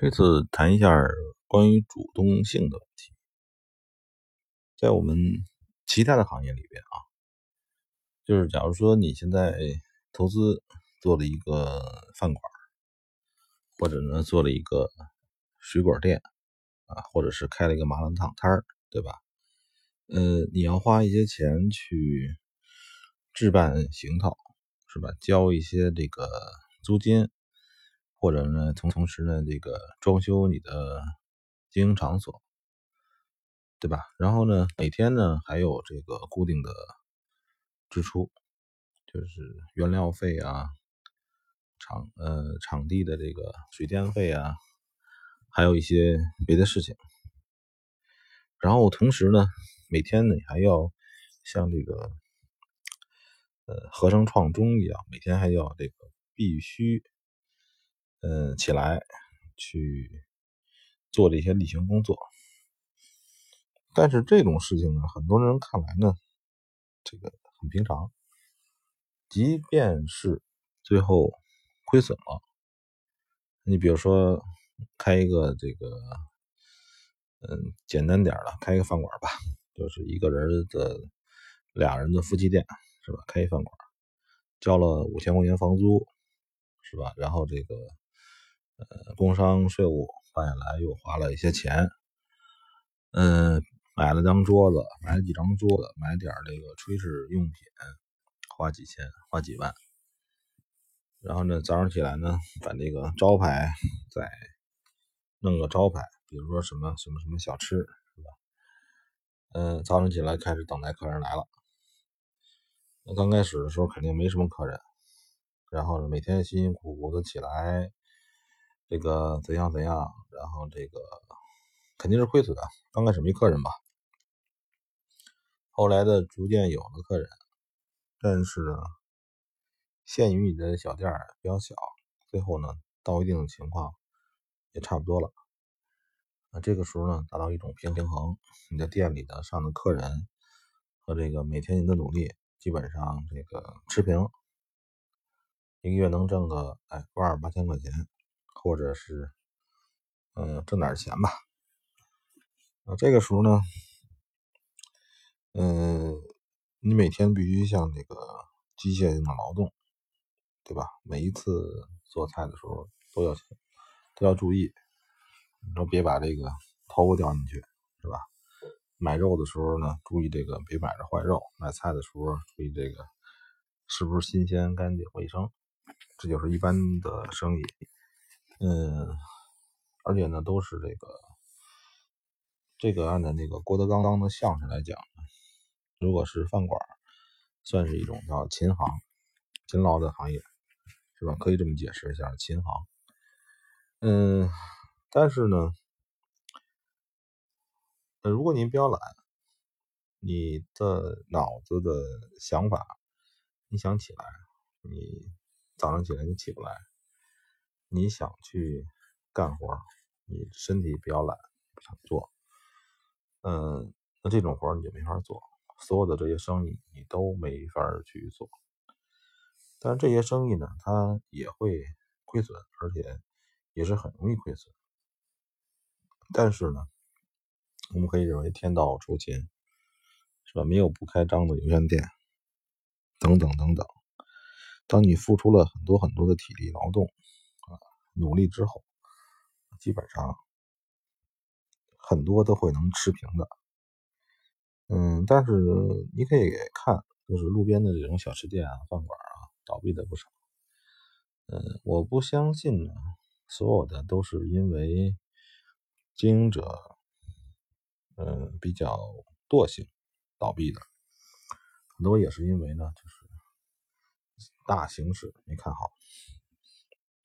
这次谈一下关于主动性的问题，在我们其他的行业里边啊，就是假如说你现在投资做了一个饭馆，或者呢做了一个水果店啊，或者是开了一个麻辣烫摊儿，对吧？呃，你要花一些钱去置办行头，是吧？交一些这个租金。或者呢，同同时呢，这个装修你的经营场所，对吧？然后呢，每天呢还有这个固定的支出，就是原料费啊，场呃场地的这个水电费啊，还有一些别的事情。然后同时呢，每天呢还要像这个呃和尚创钟一样，每天还要这个必须。嗯，起来去做这些例行工作，但是这种事情呢，很多人看来呢，这个很平常。即便是最后亏损了，你比如说开一个这个，嗯，简单点的开一个饭馆吧，就是一个人的俩人的夫妻店，是吧？开一饭馆，交了五千块钱房租，是吧？然后这个。呃，工商税务办下来又花了一些钱，嗯，买了张桌子，买了几张桌子，买点这个炊事用品，花几千，花几万。然后呢，早上起来呢，把这个招牌再弄个招牌，比如说什么什么什么小吃，是吧？嗯，早上起来开始等待客人来了。那刚开始的时候肯定没什么客人，然后呢，每天辛辛苦苦的起来。这个怎样怎样，然后这个肯定是亏损的。刚开始没客人吧，后来的逐渐有了客人，但是，限于你的小店比较小，最后呢，到一定的情况也差不多了。那这个时候呢，达到一种平衡，你的店里的上的客人和这个每天你的努力基本上这个持平，一个月能挣个哎万二八千块钱。或者是，嗯，挣点钱吧。啊，这个时候呢，嗯，你每天必须像那个机械性的劳动，对吧？每一次做菜的时候都要都要注意，你说别把这个头发掉进去，是吧？买肉的时候呢，注意这个别买着坏肉；买菜的时候注意这个是不是新鲜、干净、卫生。这就是一般的生意。嗯，而且呢，都是这个，这个按照那个郭德纲当的相声来讲，如果是饭馆，算是一种叫勤行、勤劳的行业，是吧？可以这么解释一下，勤行。嗯，但是呢，呃，如果您比较懒，你的脑子的想法，你想起来，你早上起来你起不来。你想去干活，你身体比较懒，不想做，嗯，那这种活你就没法做。所有的这些生意你都没法去做。但是这些生意呢，它也会亏损，而且也是很容易亏损。但是呢，我们可以认为天道酬勤，是吧？没有不开张的油盐店，等等等等。当你付出了很多很多的体力劳动。努力之后，基本上很多都会能持平的。嗯，但是你可以看，就是路边的这种小吃店啊、饭馆啊，倒闭的不少。嗯，我不相信呢，所有的都是因为经营者，嗯，比较惰性倒闭的，很多也是因为呢，就是大形势没看好。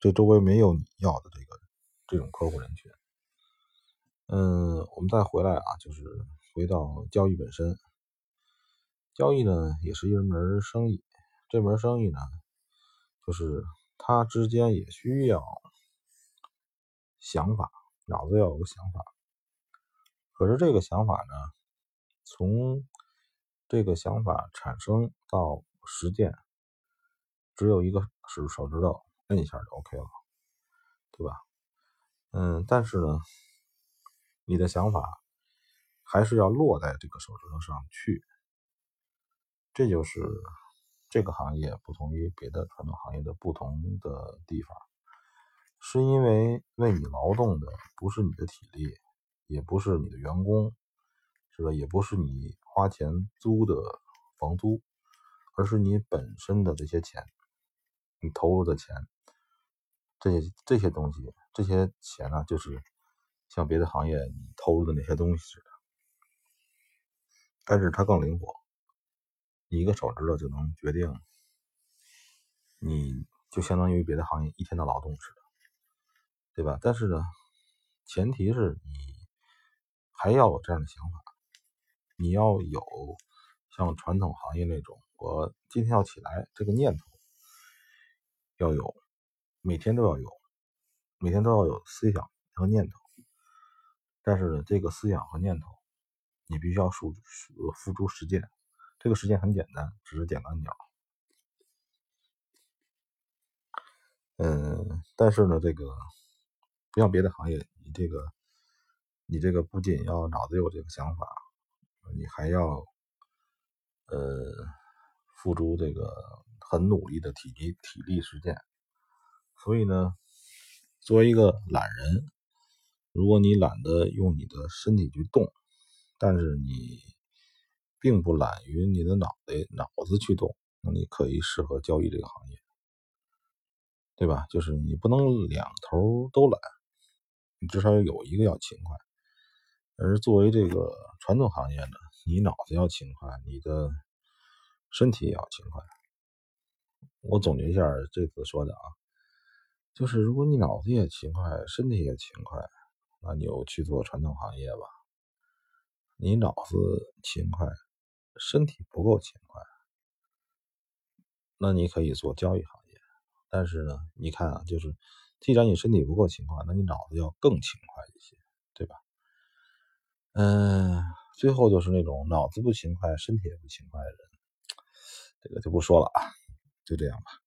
这周围没有你要的这个这种客户人群。嗯，我们再回来啊，就是回到交易本身。交易呢，也是一门生意。这门生意呢，就是它之间也需要想法，脑子要有个想法。可是这个想法呢，从这个想法产生到实践，只有一个是手指头。摁一下就 OK 了，对吧？嗯，但是呢，你的想法还是要落在这个手指头上去，这就是这个行业不同于别的传统行业的不同的地方，是因为为你劳动的不是你的体力，也不是你的员工，是吧？也不是你花钱租的房租，而是你本身的这些钱，你投入的钱。这些这些东西，这些钱呢，就是像别的行业你投入的那些东西似的，但是它更灵活，你一个手指头就能决定，你就相当于别的行业一天的劳动似的，对吧？但是呢，前提是你还要有这样的想法，你要有像传统行业那种，我今天要起来这个念头要有。每天都要有，每天都要有思想和念头，但是，这个思想和念头，你必须要付付诸实践。这个实践很简单，只是点个按钮。嗯，但是呢，这个不像别的行业，你这个你这个不仅要脑子有这个想法，你还要呃付出这个很努力的体力体力实践。所以呢，作为一个懒人，如果你懒得用你的身体去动，但是你并不懒于你的脑袋脑子去动，那你可以适合交易这个行业，对吧？就是你不能两头都懒，你至少有一个要勤快。而作为这个传统行业呢，你脑子要勤快，你的身体也要勤快。我总结一下这次说的啊。就是如果你脑子也勤快，身体也勤快，那你就去做传统行业吧。你脑子勤快，身体不够勤快，那你可以做交易行业。但是呢，你看啊，就是既然你身体不够勤快，那你脑子要更勤快一些，对吧？嗯，最后就是那种脑子不勤快，身体也不勤快的人，这个就不说了啊，就这样吧。